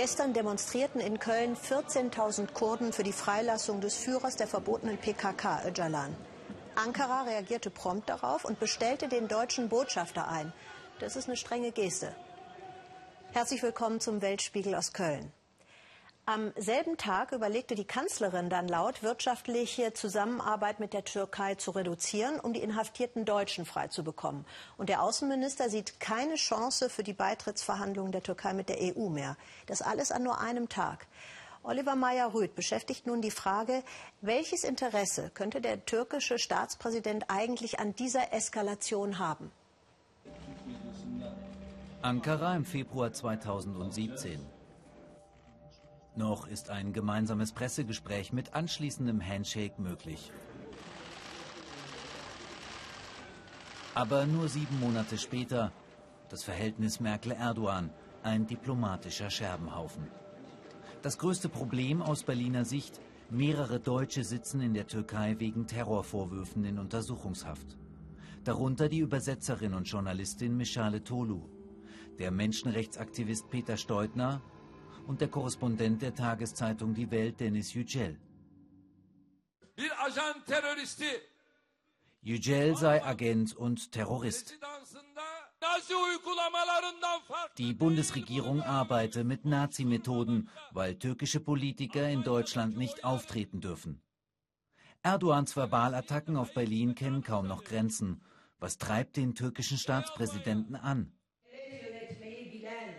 Gestern demonstrierten in Köln 14.000 Kurden für die Freilassung des Führers der verbotenen PKK, Öcalan. Ankara reagierte prompt darauf und bestellte den deutschen Botschafter ein. Das ist eine strenge Geste. Herzlich willkommen zum Weltspiegel aus Köln. Am selben Tag überlegte die Kanzlerin dann laut, wirtschaftliche Zusammenarbeit mit der Türkei zu reduzieren, um die inhaftierten Deutschen freizubekommen. Und der Außenminister sieht keine Chance für die Beitrittsverhandlungen der Türkei mit der EU mehr. Das alles an nur einem Tag. Oliver Meyer-Rüth beschäftigt nun die Frage, welches Interesse könnte der türkische Staatspräsident eigentlich an dieser Eskalation haben? Ankara im Februar 2017. Noch ist ein gemeinsames Pressegespräch mit anschließendem Handshake möglich. Aber nur sieben Monate später das Verhältnis Merkel-Erdogan, ein diplomatischer Scherbenhaufen. Das größte Problem aus Berliner Sicht, mehrere Deutsche sitzen in der Türkei wegen Terrorvorwürfen in Untersuchungshaft. Darunter die Übersetzerin und Journalistin Michale Tolu, der Menschenrechtsaktivist Peter Steutner und der Korrespondent der Tageszeitung Die Welt, Dennis Yücel. Yücel sei Agent und Terrorist. Die Bundesregierung arbeite mit Nazi-Methoden, weil türkische Politiker in Deutschland nicht auftreten dürfen. Erdogans Verbalattacken auf Berlin kennen kaum noch Grenzen. Was treibt den türkischen Staatspräsidenten an?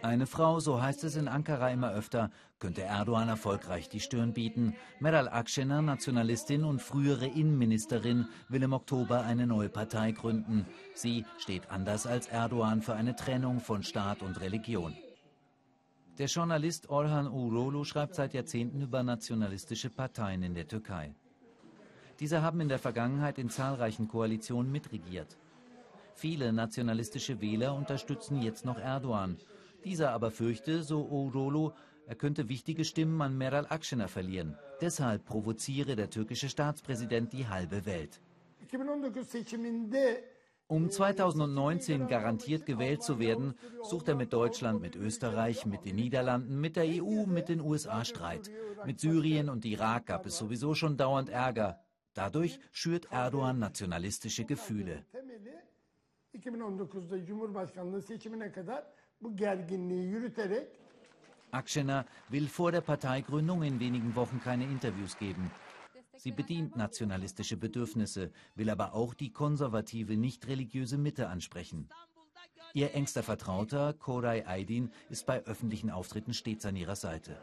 Eine Frau, so heißt es in Ankara immer öfter, könnte Erdogan erfolgreich die Stirn bieten. Meral Akşener, Nationalistin und frühere Innenministerin, will im Oktober eine neue Partei gründen. Sie steht anders als Erdogan für eine Trennung von Staat und Religion. Der Journalist Orhan Urolu schreibt seit Jahrzehnten über nationalistische Parteien in der Türkei. Diese haben in der Vergangenheit in zahlreichen Koalitionen mitregiert. Viele nationalistische Wähler unterstützen jetzt noch Erdogan. Dieser aber fürchte, so Orolo, er könnte wichtige Stimmen an Meral Akşener verlieren. Deshalb provoziere der türkische Staatspräsident die halbe Welt. Um 2019 garantiert gewählt zu werden, sucht er mit Deutschland, mit Österreich, mit den Niederlanden, mit der EU, mit den USA Streit. Mit Syrien und Irak gab es sowieso schon dauernd Ärger. Dadurch schürt Erdogan nationalistische Gefühle. 2019'da Cumhurbaşkanlığı seçimine kadar bu gerginliği yürüterek Akşener will vor der Parteigründung in wenigen Wochen keine Interviews geben. Sie bedient nationalistische Bedürfnisse, will aber auch die konservative, nicht religiöse Mitte ansprechen. Ihr engster Vertrauter, Koray Aydin, ist bei öffentlichen Auftritten stets an ihrer Seite.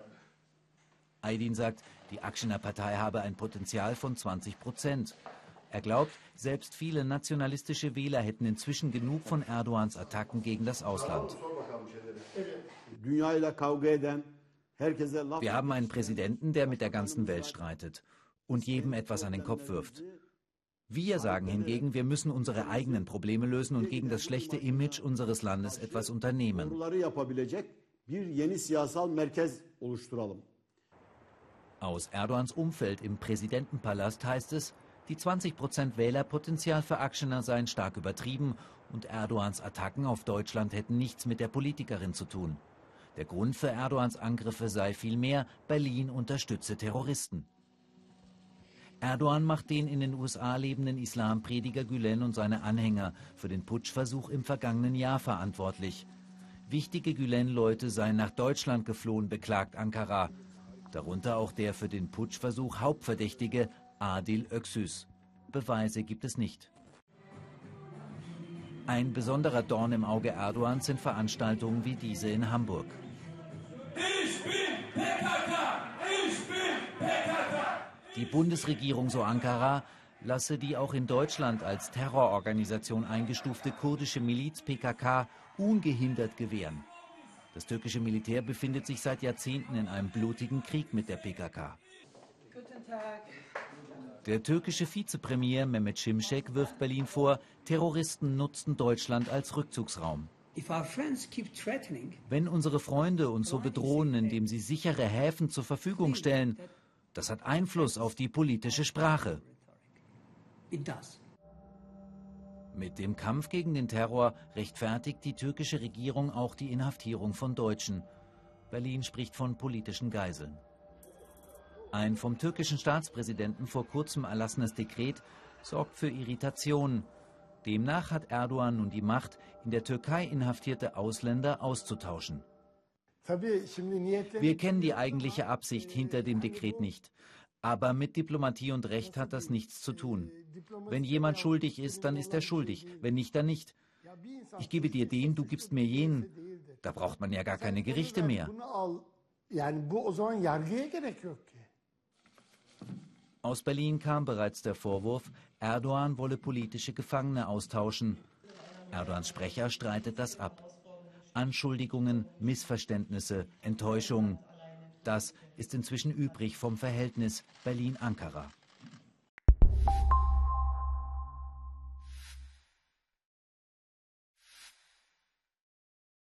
Aydin sagt, die Akşener Partei habe ein Potenzial von 20 Prozent. Er glaubt, selbst viele nationalistische Wähler hätten inzwischen genug von Erdogans Attacken gegen das Ausland. Wir haben einen Präsidenten, der mit der ganzen Welt streitet und jedem etwas an den Kopf wirft. Wir sagen hingegen, wir müssen unsere eigenen Probleme lösen und gegen das schlechte Image unseres Landes etwas unternehmen. Aus Erdogans Umfeld im Präsidentenpalast heißt es, die 20 Prozent Wählerpotenzial für Akşener seien stark übertrieben und Erdogans Attacken auf Deutschland hätten nichts mit der Politikerin zu tun. Der Grund für Erdogans Angriffe sei vielmehr, Berlin unterstütze Terroristen. Erdogan macht den in den USA lebenden Islamprediger Gülen und seine Anhänger für den Putschversuch im vergangenen Jahr verantwortlich. Wichtige Gülen-Leute seien nach Deutschland geflohen, beklagt Ankara. Darunter auch der für den Putschversuch Hauptverdächtige Adil Öksüs. Beweise gibt es nicht. Ein besonderer Dorn im Auge Erdogans sind Veranstaltungen wie diese in Hamburg. Ich bin PKK! Ich bin PKK! Die Bundesregierung, so Ankara, lasse die auch in Deutschland als Terrororganisation eingestufte kurdische Miliz PKK ungehindert gewähren. Das türkische Militär befindet sich seit Jahrzehnten in einem blutigen Krieg mit der PKK. Guten Tag. Der türkische Vizepremier Mehmet Şimşek wirft Berlin vor, Terroristen nutzten Deutschland als Rückzugsraum. Wenn unsere Freunde uns so bedrohen, indem sie sichere Häfen zur Verfügung stellen, das hat Einfluss auf die politische Sprache. Mit dem Kampf gegen den Terror rechtfertigt die türkische Regierung auch die Inhaftierung von Deutschen. Berlin spricht von politischen Geiseln. Ein vom türkischen Staatspräsidenten vor kurzem erlassenes Dekret sorgt für Irritation. Demnach hat Erdogan nun die Macht, in der Türkei inhaftierte Ausländer auszutauschen. Wir kennen die eigentliche Absicht hinter dem Dekret nicht. Aber mit Diplomatie und Recht hat das nichts zu tun. Wenn jemand schuldig ist, dann ist er schuldig. Wenn nicht, dann nicht. Ich gebe dir den, du gibst mir jenen. Da braucht man ja gar keine Gerichte mehr. Aus Berlin kam bereits der Vorwurf, Erdogan wolle politische Gefangene austauschen. Erdogans Sprecher streitet das ab. Anschuldigungen, Missverständnisse, Enttäuschung. Das ist inzwischen übrig vom Verhältnis Berlin-Ankara.